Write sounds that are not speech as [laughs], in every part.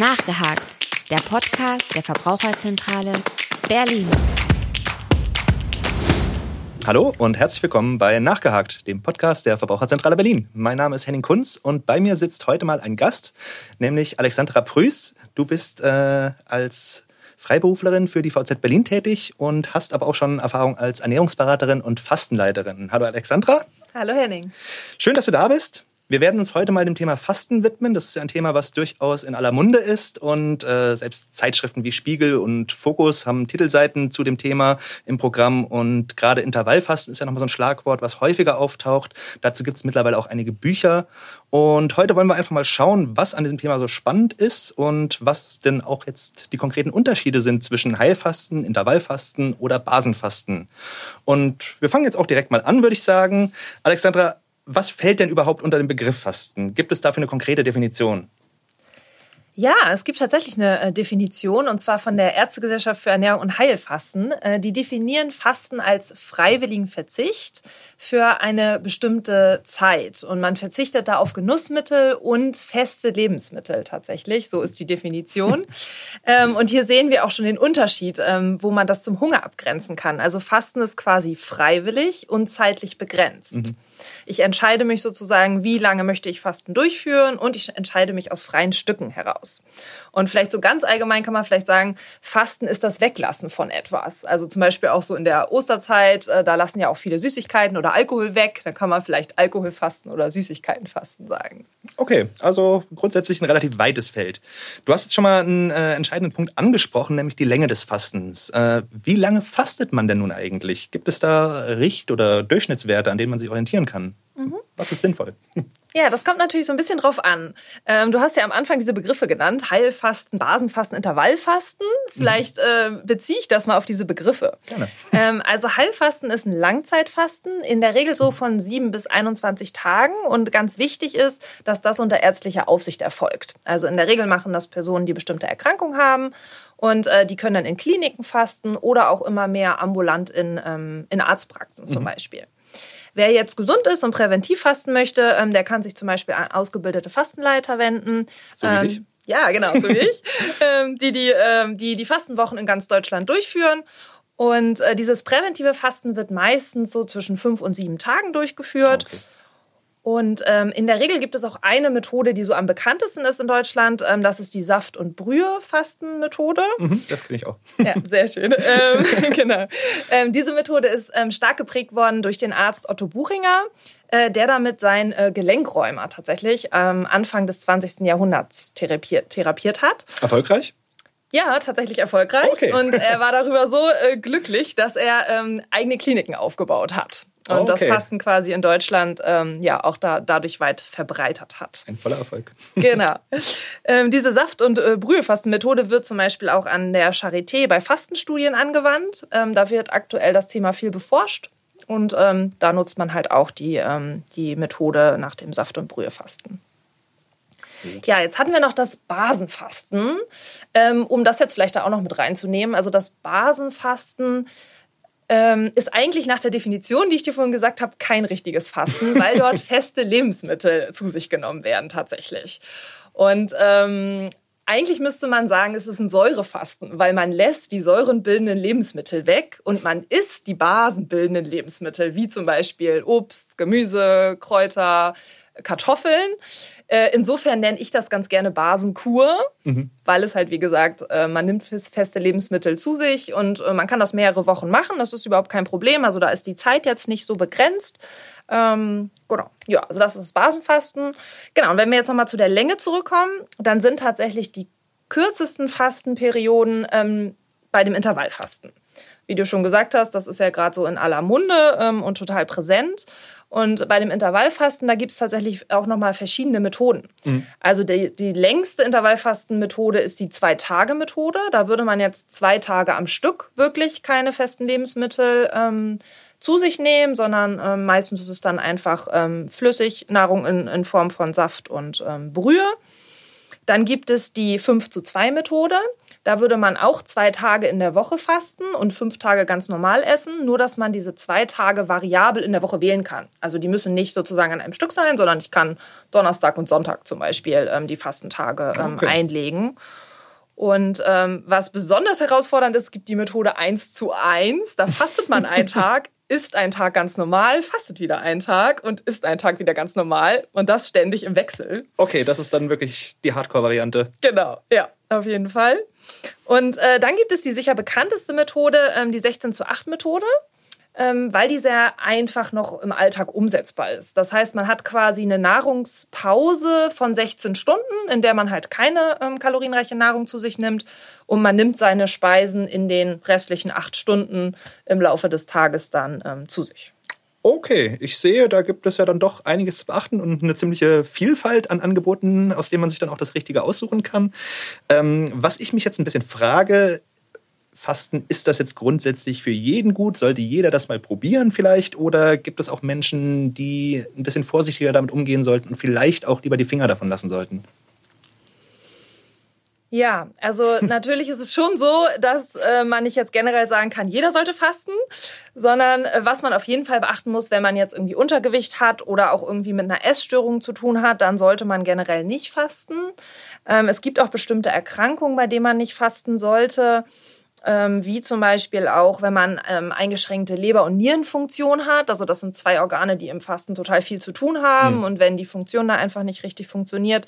Nachgehakt, der Podcast der Verbraucherzentrale Berlin. Hallo und herzlich willkommen bei Nachgehakt, dem Podcast der Verbraucherzentrale Berlin. Mein Name ist Henning Kunz und bei mir sitzt heute mal ein Gast, nämlich Alexandra Prüß. Du bist äh, als Freiberuflerin für die VZ Berlin tätig und hast aber auch schon Erfahrung als Ernährungsberaterin und Fastenleiterin. Hallo Alexandra. Hallo Henning. Schön, dass du da bist. Wir werden uns heute mal dem Thema Fasten widmen. Das ist ja ein Thema, was durchaus in aller Munde ist. Und äh, selbst Zeitschriften wie Spiegel und Fokus haben Titelseiten zu dem Thema im Programm. Und gerade Intervallfasten ist ja nochmal so ein Schlagwort, was häufiger auftaucht. Dazu gibt es mittlerweile auch einige Bücher. Und heute wollen wir einfach mal schauen, was an diesem Thema so spannend ist und was denn auch jetzt die konkreten Unterschiede sind zwischen Heilfasten, Intervallfasten oder Basenfasten. Und wir fangen jetzt auch direkt mal an, würde ich sagen. Alexandra, was fällt denn überhaupt unter den Begriff Fasten? Gibt es dafür eine konkrete Definition? Ja, es gibt tatsächlich eine äh, Definition und zwar von der Ärztegesellschaft für Ernährung und Heilfasten. Äh, die definieren Fasten als freiwilligen Verzicht für eine bestimmte Zeit und man verzichtet da auf Genussmittel und feste Lebensmittel tatsächlich. So ist die Definition. [laughs] Ähm, und hier sehen wir auch schon den Unterschied, ähm, wo man das zum Hunger abgrenzen kann. Also Fasten ist quasi freiwillig und zeitlich begrenzt. Mhm. Ich entscheide mich sozusagen, wie lange möchte ich Fasten durchführen und ich entscheide mich aus freien Stücken heraus. Und vielleicht so ganz allgemein kann man vielleicht sagen, Fasten ist das Weglassen von etwas. Also zum Beispiel auch so in der Osterzeit, äh, da lassen ja auch viele Süßigkeiten oder Alkohol weg. Dann kann man vielleicht Alkoholfasten oder Süßigkeitenfasten sagen. Okay, also grundsätzlich ein relativ weites Feld. Du hast jetzt schon mal einen äh, entscheidenden Punkt angesprochen, nämlich die Länge des Fastens. Äh, wie lange fastet man denn nun eigentlich? Gibt es da Richt- oder Durchschnittswerte, an denen man sich orientieren kann? Mhm. Was ist sinnvoll? Ja, das kommt natürlich so ein bisschen drauf an. Ähm, du hast ja am Anfang diese Begriffe genannt: Heilfasten, Basenfasten, Intervallfasten. Vielleicht äh, beziehe ich das mal auf diese Begriffe. Gerne. Ähm, also Heilfasten ist ein Langzeitfasten, in der Regel so von 7 bis 21 Tagen. Und ganz wichtig ist, dass das unter ärztlicher Aufsicht erfolgt. Also in der Regel machen das Personen, die bestimmte Erkrankungen haben. Und äh, die können dann in Kliniken fasten oder auch immer mehr ambulant in, ähm, in Arztpraxen zum mhm. Beispiel. Wer jetzt gesund ist und präventiv fasten möchte, ähm, der kann sich zum Beispiel an ausgebildete Fastenleiter wenden. So wie ähm, ich. Ja, genau, so wie ich. [laughs] Ähm, die, die, ähm, die die Fastenwochen in ganz Deutschland durchführen. Und äh, dieses präventive Fasten wird meistens so zwischen fünf und sieben Tagen durchgeführt. Okay. Und ähm, in der Regel gibt es auch eine Methode, die so am bekanntesten ist in Deutschland. Ähm, das ist die Saft- und Brühe-Fasten-Methode. Mhm, das kenne ich auch. Ja, sehr schön. [laughs] ähm, [laughs] genau. Ähm, diese Methode ist ähm, stark geprägt worden durch den Arzt Otto Buchinger, äh, der damit sein äh, Gelenkräumer tatsächlich Anfang des 20. Jahrhunderts therapiert, therapiert hat. Erfolgreich? Ja, tatsächlich erfolgreich. Okay. Und er war darüber so äh, glücklich, dass er ähm, eigene Kliniken aufgebaut hat und okay. das Fasten quasi in Deutschland ähm, ja auch da, dadurch weit verbreitert hat. Ein voller Erfolg. [laughs] genau. Ähm, diese Saft- und äh, Brühefastenmethode wird zum Beispiel auch an der Charité bei Fastenstudien angewandt. Ähm, da wird aktuell das Thema viel beforscht und ähm, da nutzt man halt auch die, ähm, die Methode nach dem Saft- und Brühefasten. Ja, jetzt hatten wir noch das Basenfasten, ähm, um das jetzt vielleicht da auch noch mit reinzunehmen. Also das Basenfasten ähm, ist eigentlich nach der Definition, die ich dir vorhin gesagt habe, kein richtiges Fasten, [laughs] weil dort feste Lebensmittel zu sich genommen werden tatsächlich. Und ähm, eigentlich müsste man sagen, es ist ein Säurefasten, weil man lässt die säurenbildenden Lebensmittel weg und man isst die basenbildenden Lebensmittel, wie zum Beispiel Obst, Gemüse, Kräuter, Kartoffeln. Äh, insofern nenne ich das ganz gerne Basenkur, mhm. weil es halt, wie gesagt, äh, man nimmt feste Lebensmittel zu sich und äh, man kann das mehrere Wochen machen. Das ist überhaupt kein Problem. Also da ist die Zeit jetzt nicht so begrenzt. Ähm, genau. Ja, also das ist das Basenfasten. Genau. Und wenn wir jetzt nochmal zu der Länge zurückkommen, dann sind tatsächlich die kürzesten Fastenperioden ähm, bei dem Intervallfasten. Wie du schon gesagt hast, das ist ja gerade so in aller Munde ähm, und total präsent. Und bei dem Intervallfasten, da gibt es tatsächlich auch nochmal verschiedene Methoden. Mhm. Also die, die längste Intervallfastenmethode ist die Zwei-Tage-Methode. Da würde man jetzt zwei Tage am Stück wirklich keine festen Lebensmittel ähm, zu sich nehmen, sondern ähm, meistens ist es dann einfach ähm, Flüssignahrung in, in Form von Saft und ähm, Brühe. Dann gibt es die 5 zu 2 Methode. Da würde man auch zwei Tage in der Woche fasten und fünf Tage ganz normal essen, nur dass man diese zwei Tage variabel in der Woche wählen kann. Also die müssen nicht sozusagen an einem Stück sein, sondern ich kann Donnerstag und Sonntag zum Beispiel ähm, die Fastentage ähm, okay. einlegen. Und ähm, was besonders herausfordernd ist, gibt die Methode 1 zu 1. Da fastet man einen [laughs] Tag, isst einen Tag ganz normal, fastet wieder einen Tag und isst einen Tag wieder ganz normal. Und das ständig im Wechsel. Okay, das ist dann wirklich die Hardcore-Variante. Genau, ja, auf jeden Fall. Und äh, dann gibt es die sicher bekannteste Methode, ähm, die 16 zu 8 Methode ähm, weil die sehr einfach noch im Alltag umsetzbar ist. Das heißt, man hat quasi eine Nahrungspause von 16 Stunden, in der man halt keine ähm, kalorienreiche Nahrung zu sich nimmt und man nimmt seine Speisen in den restlichen acht Stunden im Laufe des Tages dann ähm, zu sich. Okay, ich sehe, da gibt es ja dann doch einiges zu beachten und eine ziemliche Vielfalt an Angeboten, aus denen man sich dann auch das Richtige aussuchen kann. Ähm, was ich mich jetzt ein bisschen frage, Fasten, ist das jetzt grundsätzlich für jeden gut? Sollte jeder das mal probieren vielleicht? Oder gibt es auch Menschen, die ein bisschen vorsichtiger damit umgehen sollten und vielleicht auch lieber die Finger davon lassen sollten? Ja, also [laughs] natürlich ist es schon so, dass äh, man nicht jetzt generell sagen kann, jeder sollte fasten, sondern äh, was man auf jeden Fall beachten muss, wenn man jetzt irgendwie Untergewicht hat oder auch irgendwie mit einer Essstörung zu tun hat, dann sollte man generell nicht fasten. Ähm, es gibt auch bestimmte Erkrankungen, bei denen man nicht fasten sollte ähm, wie zum Beispiel auch, wenn man ähm, eingeschränkte Leber- und Nierenfunktion hat. Also das sind zwei Organe, die im Fasten total viel zu tun haben. Mhm. Und wenn die Funktion da einfach nicht richtig funktioniert,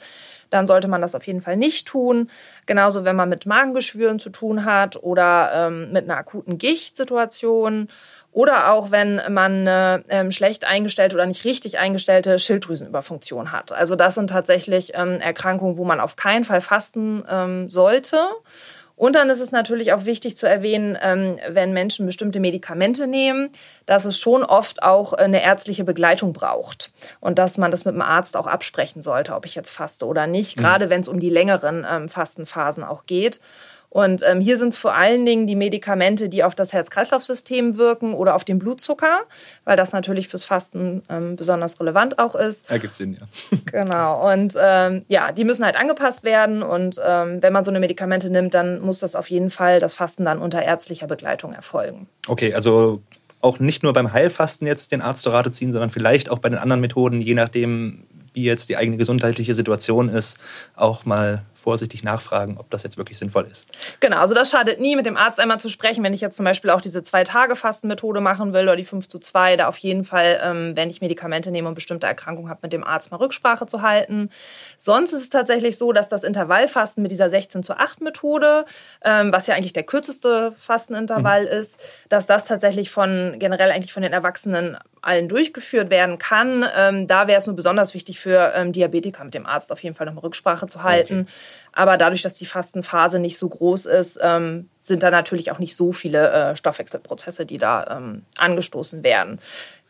dann sollte man das auf jeden Fall nicht tun. Genauso, wenn man mit Magengeschwüren zu tun hat oder ähm, mit einer akuten Gichtsituation oder auch wenn man eine ähm, schlecht eingestellte oder nicht richtig eingestellte Schilddrüsenüberfunktion hat. Also das sind tatsächlich ähm, Erkrankungen, wo man auf keinen Fall fasten ähm, sollte. Und dann ist es natürlich auch wichtig zu erwähnen, ähm, wenn Menschen bestimmte Medikamente nehmen, dass es schon oft auch eine ärztliche Begleitung braucht und dass man das mit dem Arzt auch absprechen sollte, ob ich jetzt faste oder nicht, mhm. gerade wenn es um die längeren ähm, Fastenphasen auch geht. Und ähm, hier sind es vor allen Dingen die Medikamente, die auf das Herz-Kreislauf-System wirken oder auf den Blutzucker, weil das natürlich fürs Fasten ähm, besonders relevant auch ist. Ergibt Sinn, ja. [laughs] [laughs] genau. Und ähm, ja, die müssen halt angepasst werden. Und ähm, wenn man so eine Medikamente nimmt, dann muss das auf jeden Fall das Fasten dann unter ärztlicher Begleitung erfolgen. Okay, also auch nicht nur beim Heilfasten jetzt den Arzt zur Rate ziehen, sondern vielleicht auch bei den anderen Methoden, je nachdem, wie jetzt die eigene gesundheitliche Situation ist, auch mal vorsichtig nachfragen, ob das jetzt wirklich sinnvoll ist. Genau, also das schadet nie, mit dem Arzt einmal zu sprechen, wenn ich jetzt zum Beispiel auch diese Zwei-Tage-Fasten-Methode machen will oder die 5 zu 2, da auf jeden Fall, ähm, wenn ich Medikamente nehme und bestimmte Erkrankungen habe, mit dem Arzt mal Rücksprache zu halten. Sonst ist es tatsächlich so, dass das Intervallfasten mit dieser 16 zu 8 Methode, ähm, was ja eigentlich der kürzeste Fastenintervall mhm. ist, dass das tatsächlich von generell eigentlich von den Erwachsenen allen durchgeführt werden kann. Ähm, da wäre es nur besonders wichtig für ähm, Diabetiker mit dem Arzt auf jeden Fall nochmal Rücksprache zu halten. Okay. Aber dadurch, dass die Fastenphase nicht so groß ist, ähm, sind da natürlich auch nicht so viele äh, Stoffwechselprozesse, die da ähm, angestoßen werden.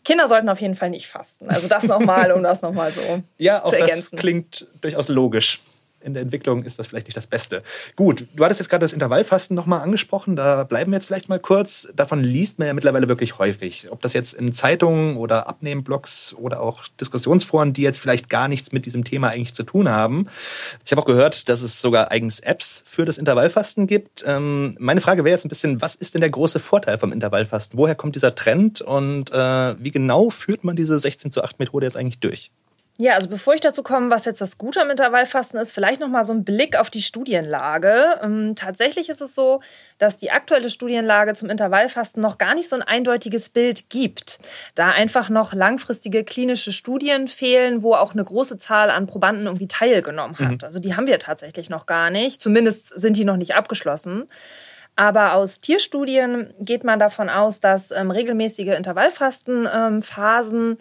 Kinder sollten auf jeden Fall nicht fasten. Also das nochmal, um das nochmal so ja, auch zu ergänzen. Das klingt durchaus logisch in der Entwicklung ist das vielleicht nicht das Beste. Gut, du hattest jetzt gerade das Intervallfasten nochmal angesprochen, da bleiben wir jetzt vielleicht mal kurz. Davon liest man ja mittlerweile wirklich häufig. Ob das jetzt in Zeitungen oder Abnehmblogs oder auch Diskussionsforen, die jetzt vielleicht gar nichts mit diesem Thema eigentlich zu tun haben. Ich habe auch gehört, dass es sogar eigens Apps für das Intervallfasten gibt. Ähm, meine Frage wäre jetzt ein bisschen, was ist denn der große Vorteil vom Intervallfasten? Woher kommt dieser Trend und äh, wie genau führt man diese 16 zu 8 Methode jetzt eigentlich durch? Ja, also bevor ich dazu komme, was jetzt das Gute am Intervallfasten ist, vielleicht noch mal so ein Blick auf die Studienlage. Ähm, tatsächlich ist es so, dass die aktuelle Studienlage zum Intervallfasten noch gar nicht so ein eindeutiges Bild gibt, da einfach noch langfristige klinische Studien fehlen, wo auch eine große Zahl an Probanden irgendwie teilgenommen hat. Mhm. Also die haben wir tatsächlich noch gar nicht. Zumindest sind die noch nicht abgeschlossen. Aber aus Tierstudien geht man davon aus, dass ähm, regelmäßige Intervallfastenphasen ähm,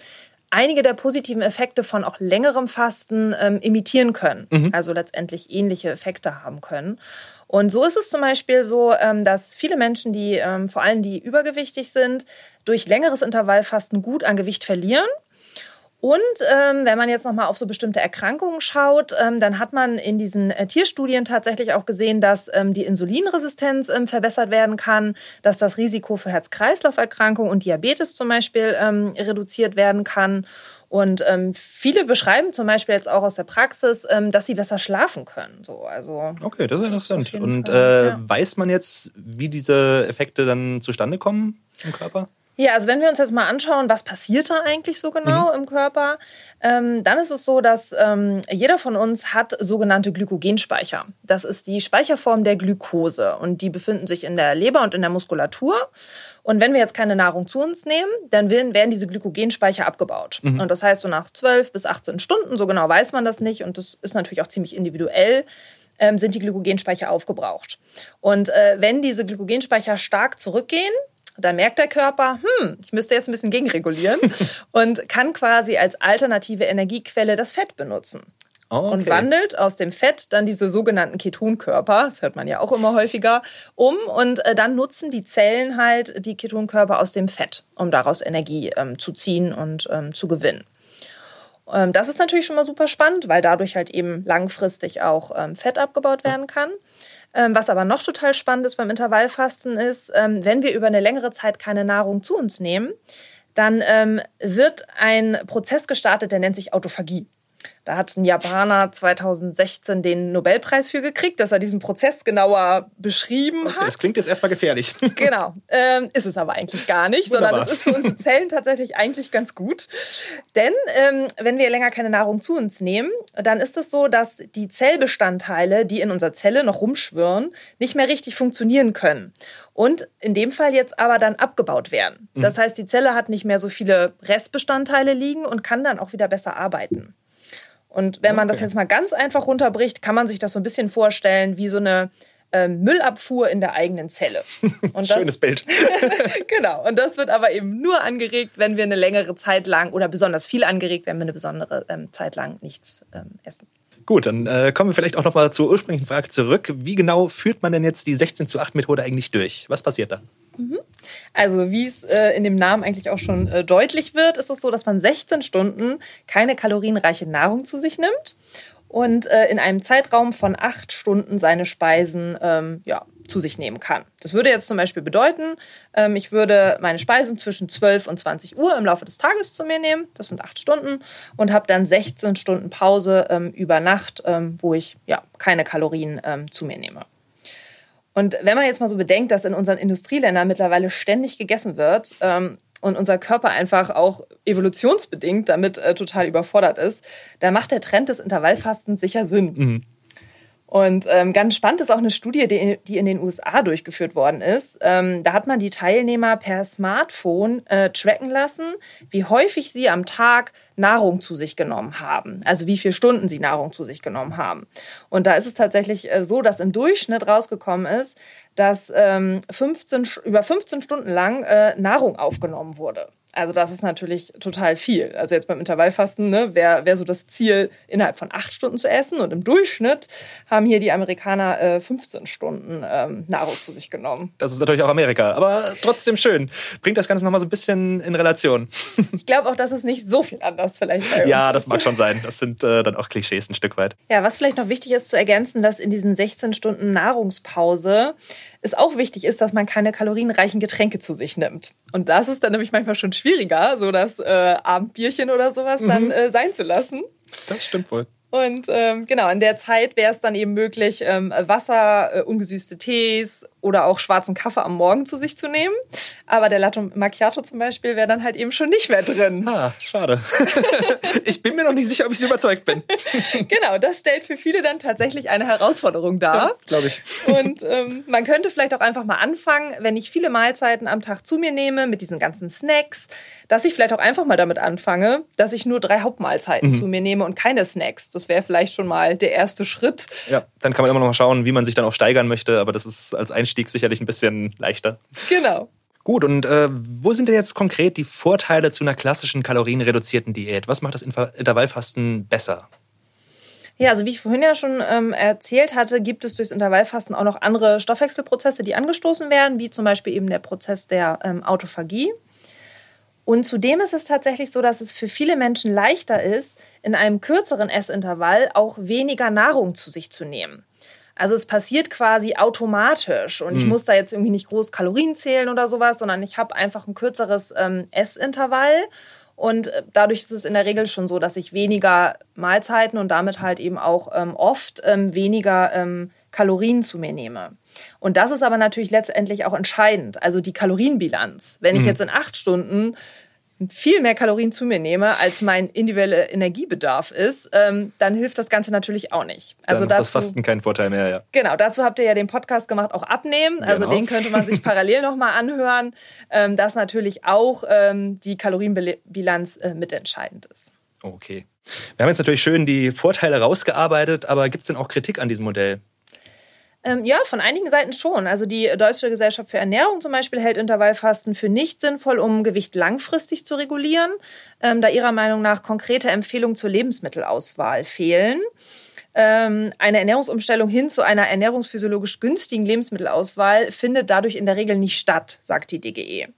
einige der positiven Effekte von auch längerem Fasten ähm, imitieren können. Mhm. Also letztendlich ähnliche Effekte haben können. Und so ist es zum Beispiel so, ähm, dass viele Menschen, die ähm, vor allem die übergewichtig sind, durch längeres Intervallfasten gut an Gewicht verlieren und ähm, wenn man jetzt nochmal auf so bestimmte Erkrankungen schaut, ähm, dann hat man in diesen äh, Tierstudien tatsächlich auch gesehen, dass ähm, die Insulinresistenz ähm, verbessert werden kann, dass das Risiko für Herz-Kreislauf-Erkrankungen und Diabetes zum Beispiel ähm, reduziert werden kann. Und ähm, viele beschreiben zum Beispiel jetzt auch aus der Praxis, dass sie besser schlafen können. So, also okay, das ist interessant. Und äh, ja. weiß man jetzt, wie diese Effekte dann zustande kommen im Körper? Ja, also wenn wir uns jetzt mal anschauen, was passiert da eigentlich so genau im Körper, ähm, dann ist es so, dass ähm, jeder von uns hat sogenannte Glykogenspeicher. Das ist die Speicherform der Glukose und die befinden sich in der Leber und in der Muskulatur. Und wenn wir jetzt keine Nahrung zu uns nehmen, dann werden, werden diese Glykogenspeicher abgebaut. Und das heißt, so nach 12 bis 18 Stunden, so genau weiß man das nicht und das ist natürlich auch ziemlich individuell, ähm, sind die Glykogenspeicher aufgebraucht. Und äh, wenn diese Glykogenspeicher stark zurückgehen, dann merkt der Körper, hm, ich müsste jetzt ein bisschen gegenregulieren [laughs] und kann quasi als alternative Energiequelle das Fett benutzen. Oh, Und wandelt aus dem Fett dann diese sogenannten Ketonkörper, das hört man ja auch immer häufiger, um. Und äh, dann nutzen die Zellen halt die Ketonkörper aus dem Fett, um daraus Energie ähm, zu ziehen und ähm, zu gewinnen. Ähm, das ist natürlich schon mal super spannend, weil dadurch halt eben langfristig auch ähm, Fett abgebaut werden kann. Ähm, was aber noch total spannend ist beim Intervallfasten ist, ähm, wenn wir über eine längere Zeit keine Nahrung zu uns nehmen, dann ähm, wird ein Prozess gestartet, der nennt sich Autophagie. Da hat ein Japaner 2016 den Nobelpreis für gekriegt, dass er diesen Prozess genauer beschrieben Okay, hat. das klingt jetzt erstmal gefährlich. [laughs] Genau, ähm, ist es aber eigentlich gar nicht, sondern Wunderbar. es ist für unsere Zellen tatsächlich eigentlich ganz gut. Denn ähm, wenn wir länger keine Nahrung zu uns nehmen, dann ist es so, dass die Zellbestandteile, die in unserer Zelle noch rumschwirren, nicht mehr richtig funktionieren können. Und in dem Fall jetzt aber dann abgebaut werden. Das heißt, die Zelle hat nicht mehr so viele Restbestandteile liegen und kann dann auch wieder besser arbeiten. Und wenn man das Okay. jetzt mal ganz einfach runterbricht, kann man sich das so ein bisschen vorstellen wie so eine ähm, Müllabfuhr in der eigenen Zelle. [laughs] Und das, Schönes Bild. [laughs] genau. Und das wird aber eben nur angeregt, wenn wir eine längere Zeit lang oder besonders viel angeregt, wenn wir eine besondere ähm, Zeit lang nichts ähm, essen. Gut, dann äh, kommen wir vielleicht auch nochmal zur ursprünglichen Frage zurück. Wie genau führt man denn jetzt die 16 zu 8 Methode eigentlich durch? Was passiert da? Also wie es äh, in dem Namen eigentlich auch schon äh, deutlich wird, ist es so, dass man 16 Stunden keine kalorienreiche Nahrung zu sich nimmt und äh, in einem Zeitraum von acht Stunden seine Speisen ähm, ja, zu sich nehmen kann. Das würde jetzt zum Beispiel bedeuten, ähm, ich würde meine Speisen zwischen 12 und 20 Uhr im Laufe des Tages zu mir nehmen, das sind acht Stunden, und habe dann 16 Stunden Pause ähm, über Nacht, ähm, wo ich ja, keine Kalorien ähm, zu mir nehme. Und wenn man jetzt mal so bedenkt, dass in unseren Industrieländern mittlerweile ständig gegessen wird ähm, und unser Körper einfach auch evolutionsbedingt damit äh, total überfordert ist, dann macht der Trend des Intervallfastens sicher Sinn. Und ähm, ganz spannend ist auch eine Studie, die, die in den USA durchgeführt worden ist. Ähm, da hat man die Teilnehmer per Smartphone äh, tracken lassen, wie häufig sie am Tag Nahrung zu sich genommen haben. Also wie viele Stunden sie Nahrung zu sich genommen haben. Und da ist es tatsächlich äh, so, dass im Durchschnitt rausgekommen ist, dass ähm, 15, Sch- über 15 Stunden lang äh, Nahrung aufgenommen wurde. Also das ist natürlich total viel. Also jetzt beim Intervallfasten ne, wäre wär so das Ziel, innerhalb von acht Stunden zu essen. Und im Durchschnitt haben hier die Amerikaner äh, 15 Stunden ähm, Nahrung zu sich genommen. Das ist natürlich auch Amerika, aber trotzdem schön. Bringt das Ganze nochmal so ein bisschen in Relation. [laughs] Ich glaube auch, dass es nicht so viel anders vielleicht bei uns Ja, das mag schon sein. Das sind äh, dann auch Klischees ein Stück weit. Ja, was vielleicht noch wichtig ist zu ergänzen, dass in diesen 16 Stunden Nahrungspause es auch wichtig ist, dass man keine kalorienreichen Getränke zu sich nimmt. Und das ist dann nämlich manchmal schon schwieriger, so das äh, Abendbierchen oder sowas dann äh, sein zu lassen. Das stimmt wohl. Und ähm, genau, in der Zeit wäre es dann eben möglich, ähm, Wasser, äh, ungesüßte Tees oder auch schwarzen Kaffee am Morgen zu sich zu nehmen. Aber der Latte Macchiato zum Beispiel wäre dann halt eben schon nicht mehr drin. Ah, schade. [laughs] ich bin mir noch nicht sicher, ob ich so überzeugt bin. [laughs] Genau, das stellt für viele dann tatsächlich eine Herausforderung dar. Glaube ich. Und ähm, man könnte vielleicht auch einfach mal anfangen, wenn ich viele Mahlzeiten am Tag zu mir nehme, mit diesen ganzen Snacks, dass ich vielleicht auch einfach mal damit anfange, dass ich nur drei Hauptmahlzeiten zu mir nehme und keine Snacks. Das wäre vielleicht schon mal der erste Schritt. Ja, dann kann man immer noch mal schauen, wie man sich dann auch steigern möchte, aber das ist als Einstieg sicherlich ein bisschen leichter. Genau. Gut, und äh, wo sind denn jetzt konkret die Vorteile zu einer klassischen kalorienreduzierten Diät? Was macht das Inter- Intervallfasten besser? Ja, also wie ich vorhin ja schon ähm, erzählt hatte, gibt es durchs Intervallfasten auch noch andere Stoffwechselprozesse, die angestoßen werden, wie zum Beispiel eben der Prozess der ähm, Autophagie. Und zudem ist es tatsächlich so, dass es für viele Menschen leichter ist, in einem kürzeren Essintervall auch weniger Nahrung zu sich zu nehmen. Also es passiert quasi automatisch und ich muss da jetzt irgendwie nicht groß Kalorien zählen oder sowas, sondern ich habe einfach ein kürzeres ähm, Essintervall Und äh, dadurch ist es in der Regel schon so, dass ich weniger Mahlzeiten und damit halt eben auch ähm, oft ähm, weniger ähm, Kalorien zu mir nehme. Und das ist aber natürlich letztendlich auch entscheidend. Also die Kalorienbilanz. Wenn ich mhm. jetzt in acht Stunden viel mehr Kalorien zu mir nehme, als mein individueller Energiebedarf ist, ähm, dann hilft das Ganze natürlich auch nicht. Also dann dazu, das Fasten keinen Vorteil mehr, ja. Genau, dazu habt ihr ja den Podcast gemacht, auch abnehmen. Also genau. den könnte man sich [laughs] parallel nochmal anhören, ähm, dass natürlich auch ähm, die Kalorienbilanz äh, mitentscheidend ist. Okay. Wir haben jetzt natürlich schön die Vorteile rausgearbeitet, aber gibt es denn auch Kritik an diesem Modell? Ähm, ja, von einigen Seiten schon. Also die Deutsche Gesellschaft für Ernährung zum Beispiel hält Intervallfasten für nicht sinnvoll, um Gewicht langfristig zu regulieren, ähm, da ihrer Meinung nach konkrete Empfehlungen zur Lebensmittelauswahl fehlen. Ähm, eine Ernährungsumstellung hin zu einer ernährungsphysiologisch günstigen Lebensmittelauswahl findet dadurch in der Regel nicht statt, sagt die DGE.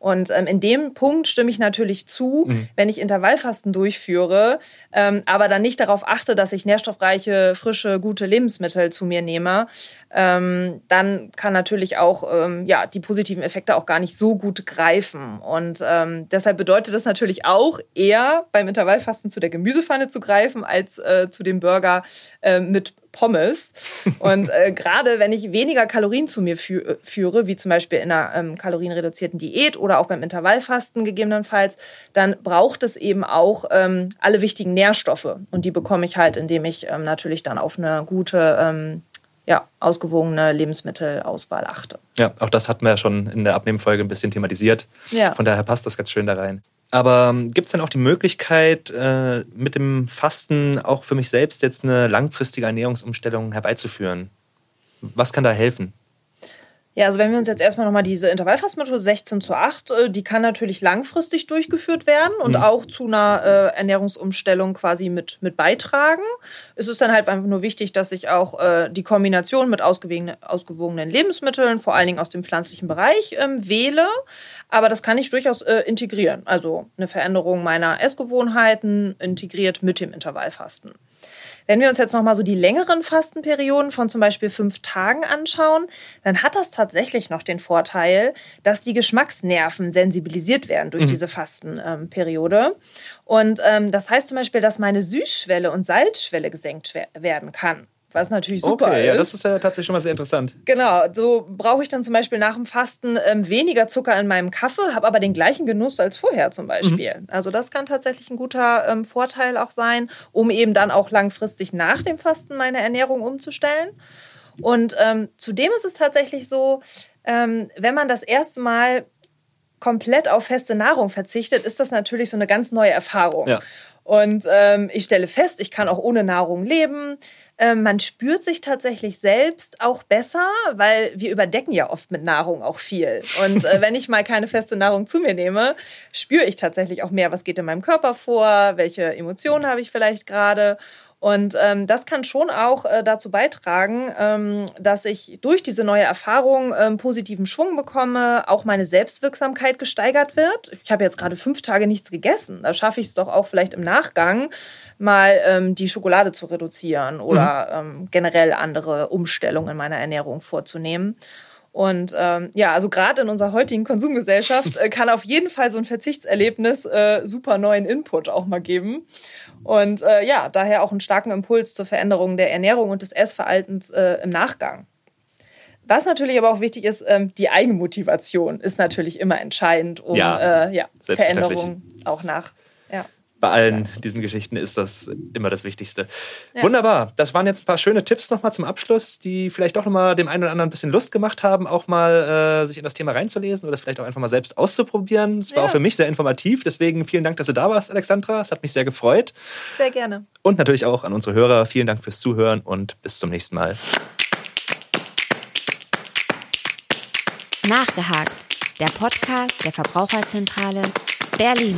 Und ähm, in dem Punkt stimme ich natürlich zu, mhm. wenn ich Intervallfasten durchführe, ähm, aber dann nicht darauf achte, dass ich nährstoffreiche, frische, gute Lebensmittel zu mir nehme, ähm, dann kann natürlich auch ähm, ja, die positiven Effekte auch gar nicht so gut greifen. Und ähm, deshalb bedeutet das natürlich auch eher beim Intervallfasten zu der Gemüsepfanne zu greifen, als äh, zu dem Burger äh, mit Pommes. Und äh, [laughs] gerade wenn ich weniger Kalorien zu mir fü äh, führe, wie zum Beispiel in einer ähm, kalorienreduzierten Diät oder auch beim Intervallfasten gegebenenfalls, dann braucht es eben auch ähm, alle wichtigen Nährstoffe. Und die bekomme ich halt, indem ich ähm, natürlich dann auf eine gute, ähm, ja, ausgewogene Lebensmittelauswahl achte. Ja, auch das hatten wir ja schon in der Abnehmfolge ein bisschen thematisiert. Ja. Von daher passt das ganz schön da rein. Aber ähm, gibt es denn auch die Möglichkeit, äh, mit dem Fasten auch für mich selbst jetzt eine langfristige Ernährungsumstellung herbeizuführen? Was kann da helfen? Ja, also wenn wir uns jetzt erstmal nochmal diese Intervallfastenmethode 16 zu 8, äh, die kann natürlich langfristig durchgeführt werden und mhm. auch zu einer äh, Ernährungsumstellung quasi mit, mit beitragen. Es ist dann halt einfach nur wichtig, dass ich auch äh, die Kombination mit ausgewogenen Lebensmitteln, vor allen Dingen aus dem pflanzlichen Bereich, ähm, wähle. Aber das kann ich durchaus äh, integrieren. Also eine Veränderung meiner Essgewohnheiten integriert mit dem Intervallfasten. Wenn wir uns jetzt nochmal so die längeren Fastenperioden von zum Beispiel fünf Tagen anschauen, dann hat das tatsächlich noch den Vorteil, dass die Geschmacksnerven sensibilisiert werden durch mhm. diese Fastenperiode. Und ähm, das heißt zum Beispiel, dass meine Süßschwelle und Salzschwelle gesenkt werden kann was natürlich super okay, ist. Ja, das ist ja tatsächlich schon mal sehr interessant. Genau, so brauche ich dann zum Beispiel nach dem Fasten ähm, weniger Zucker in meinem Kaffee, habe aber den gleichen Genuss als vorher zum Beispiel. Mhm. Also das kann tatsächlich ein guter ähm, Vorteil auch sein, um eben dann auch langfristig nach dem Fasten meine Ernährung umzustellen. Und ähm, zudem ist es tatsächlich so, ähm, wenn man das erste Mal komplett auf feste Nahrung verzichtet, ist das natürlich so eine ganz neue Erfahrung. Ja. Und ähm, ich stelle fest, ich kann auch ohne Nahrung leben. Ähm, man spürt sich tatsächlich selbst auch besser, weil wir überdecken ja oft mit Nahrung auch viel. Und äh, wenn ich mal keine feste Nahrung zu mir nehme, spüre ich tatsächlich auch mehr, was geht in meinem Körper vor, welche Emotionen habe ich vielleicht gerade. Und ähm, das kann schon auch äh, dazu beitragen, ähm, dass ich durch diese neue Erfahrung ähm, positiven Schwung bekomme, auch meine Selbstwirksamkeit gesteigert wird. Ich habe jetzt gerade fünf Tage nichts gegessen. Da schaffe ich es doch auch vielleicht im Nachgang mal ähm, die Schokolade zu reduzieren oder mhm. ähm, generell andere Umstellungen in meiner Ernährung vorzunehmen. Und ähm, ja, also gerade in unserer heutigen Konsumgesellschaft [laughs] äh, kann auf jeden Fall so ein Verzichtserlebnis äh, super neuen Input auch mal geben. Und äh, ja, daher auch einen starken Impuls zur Veränderung der Ernährung und des Essverhaltens äh, im Nachgang. Was natürlich aber auch wichtig ist, ähm, die Eigenmotivation ist natürlich immer entscheidend, um ja, äh, ja, Veränderungen auch nach bei allen diesen Geschichten ist das immer das Wichtigste. Ja. Wunderbar. Das waren jetzt ein paar schöne Tipps nochmal zum Abschluss, die vielleicht auch nochmal dem einen oder anderen ein bisschen Lust gemacht haben, auch mal äh, sich in das Thema reinzulesen oder das vielleicht auch einfach mal selbst auszuprobieren. Es war ja. auch für mich sehr informativ. Deswegen vielen Dank, dass du da warst, Alexandra. Es hat mich sehr gefreut. Sehr gerne. Und natürlich auch an unsere Hörer. Vielen Dank fürs Zuhören und bis zum nächsten Mal. Nachgehakt. Der Podcast der Verbraucherzentrale Berlin.